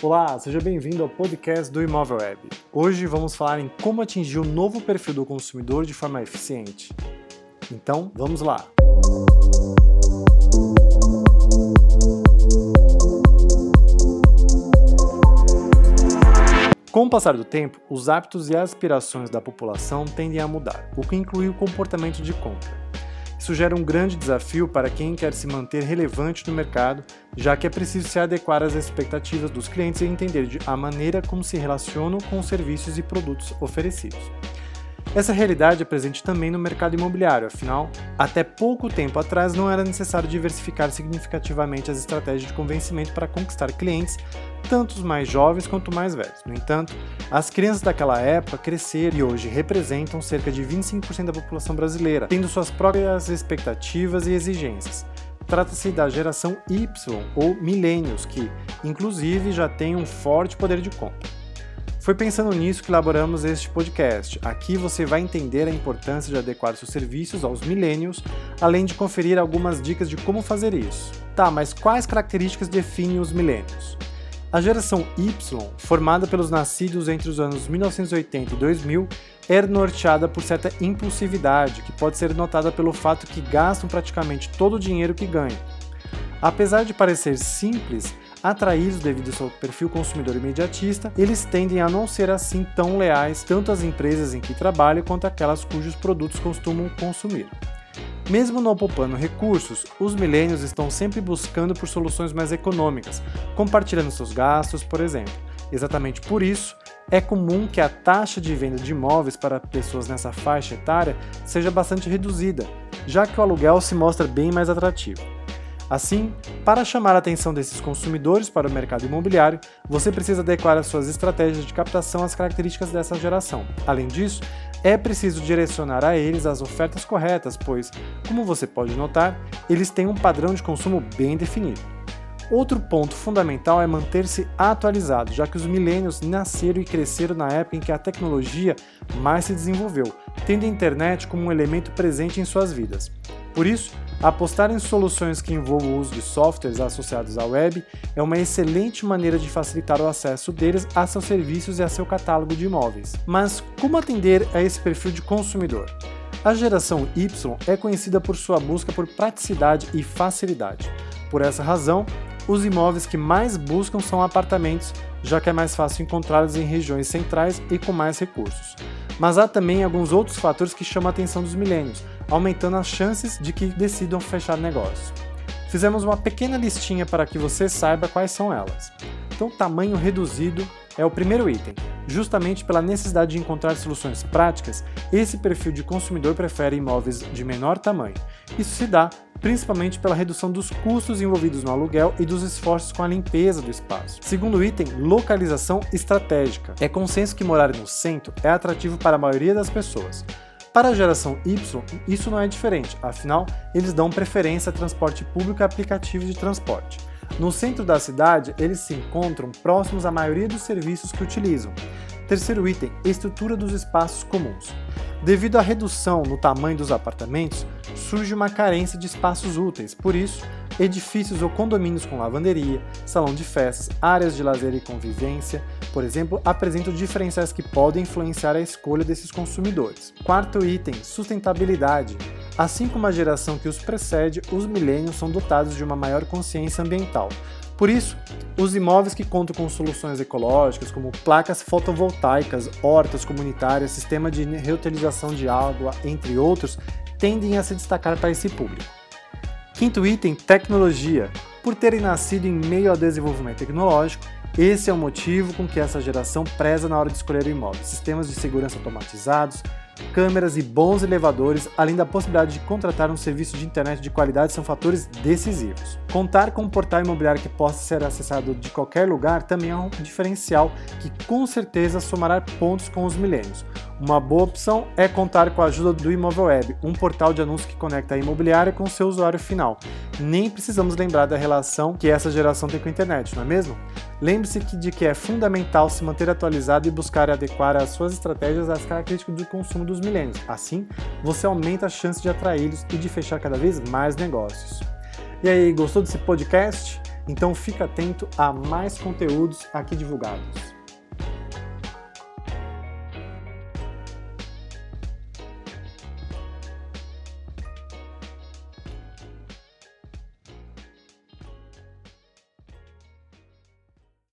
Olá, seja bem-vindo ao podcast do Imóvel Web. Hoje vamos falar em como atingir o novo perfil do consumidor de forma eficiente. Então, vamos lá! Com o passar do tempo, os hábitos e aspirações da população tendem a mudar, o que inclui o comportamento de compra. Isso gera um grande desafio para quem quer se manter relevante no mercado, já que é preciso se adequar às expectativas dos clientes e entender a maneira como se relacionam com os serviços e produtos oferecidos. Essa realidade é presente também no mercado imobiliário, afinal, até pouco tempo atrás não era necessário diversificar significativamente as estratégias de convencimento para conquistar clientes, tanto os mais jovens quanto mais velhos. No entanto, as crianças daquela época cresceram e hoje representam cerca de 25% da população brasileira, tendo suas próprias expectativas e exigências. Trata-se da geração Y ou milênios, que, inclusive, já tem um forte poder de compra. Foi pensando nisso que elaboramos este podcast. Aqui você vai entender a importância de adequar seus serviços aos millennials, além de conferir algumas dicas de como fazer isso. Tá, mas quais características definem os millennials? A geração Y, formada pelos nascidos entre os anos 1980 e 2000, é norteada por certa impulsividade, que pode ser notada pelo fato que gastam praticamente todo o dinheiro que ganham. Apesar de parecer simples, Atraídos devido ao seu perfil consumidor imediatista, eles tendem a não ser assim tão leais tanto às empresas em que trabalham quanto àquelas cujos produtos costumam consumir. Mesmo não poupando recursos, os milênios estão sempre buscando por soluções mais econômicas, compartilhando seus gastos, por exemplo. Exatamente por isso, é comum que a taxa de venda de imóveis para pessoas nessa faixa etária seja bastante reduzida, já que o aluguel se mostra bem mais atrativo. Assim, para chamar a atenção desses consumidores para o mercado imobiliário, você precisa adequar as suas estratégias de captação às características dessa geração. Além disso, é preciso direcionar a eles as ofertas corretas, pois, como você pode notar, eles têm um padrão de consumo bem definido. Outro ponto fundamental é manter-se atualizado, já que os milênios nasceram e cresceram na época em que a tecnologia mais se desenvolveu, tendo a internet como um elemento presente em suas vidas. Por isso, Apostar em soluções que envolvam o uso de softwares associados à web é uma excelente maneira de facilitar o acesso deles a seus serviços e a seu catálogo de imóveis. Mas como atender a esse perfil de consumidor? A geração Y é conhecida por sua busca por praticidade e facilidade. Por essa razão, os imóveis que mais buscam são apartamentos, já que é mais fácil encontrá-los em regiões centrais e com mais recursos. Mas há também alguns outros fatores que chamam a atenção dos milênios, aumentando as chances de que decidam fechar negócio. Fizemos uma pequena listinha para que você saiba quais são elas. Então, tamanho reduzido é o primeiro item. Justamente pela necessidade de encontrar soluções práticas, esse perfil de consumidor prefere imóveis de menor tamanho. Isso se dá principalmente pela redução dos custos envolvidos no aluguel e dos esforços com a limpeza do espaço. Segundo item, localização estratégica. É consenso que morar no centro é atrativo para a maioria das pessoas. Para a geração Y, isso não é diferente, afinal, eles dão preferência a transporte público e aplicativos de transporte. No centro da cidade, eles se encontram próximos à maioria dos serviços que utilizam. Terceiro item: estrutura dos espaços comuns. Devido à redução no tamanho dos apartamentos, surge uma carência de espaços úteis. Por isso, edifícios ou condomínios com lavanderia, salão de festas, áreas de lazer e convivência, por exemplo, apresentam diferenciais que podem influenciar a escolha desses consumidores. Quarto item: sustentabilidade. Assim como a geração que os precede, os milênios são dotados de uma maior consciência ambiental. Por isso, os imóveis que contam com soluções ecológicas, como placas fotovoltaicas, hortas comunitárias, sistema de reutilização de água, entre outros, tendem a se destacar para esse público. Quinto item: tecnologia. Por terem nascido em meio ao desenvolvimento tecnológico, esse é o motivo com que essa geração preza na hora de escolher o imóvel. Sistemas de segurança automatizados, câmeras e bons elevadores, além da possibilidade de contratar um serviço de internet de qualidade, são fatores decisivos. Contar com um portal imobiliário que possa ser acessado de qualquer lugar também é um diferencial que com certeza somará pontos com os milênios. Uma boa opção é contar com a ajuda do Imóvel Web, um portal de anúncios que conecta a imobiliária com seu usuário final. Nem precisamos lembrar da relação que essa geração tem com a internet, não é mesmo? Lembre-se de que é fundamental se manter atualizado e buscar adequar as suas estratégias às características do consumo dos milênios. Assim, você aumenta a chance de atraí-los e de fechar cada vez mais negócios. E aí, gostou desse podcast? Então fica atento a mais conteúdos aqui divulgados.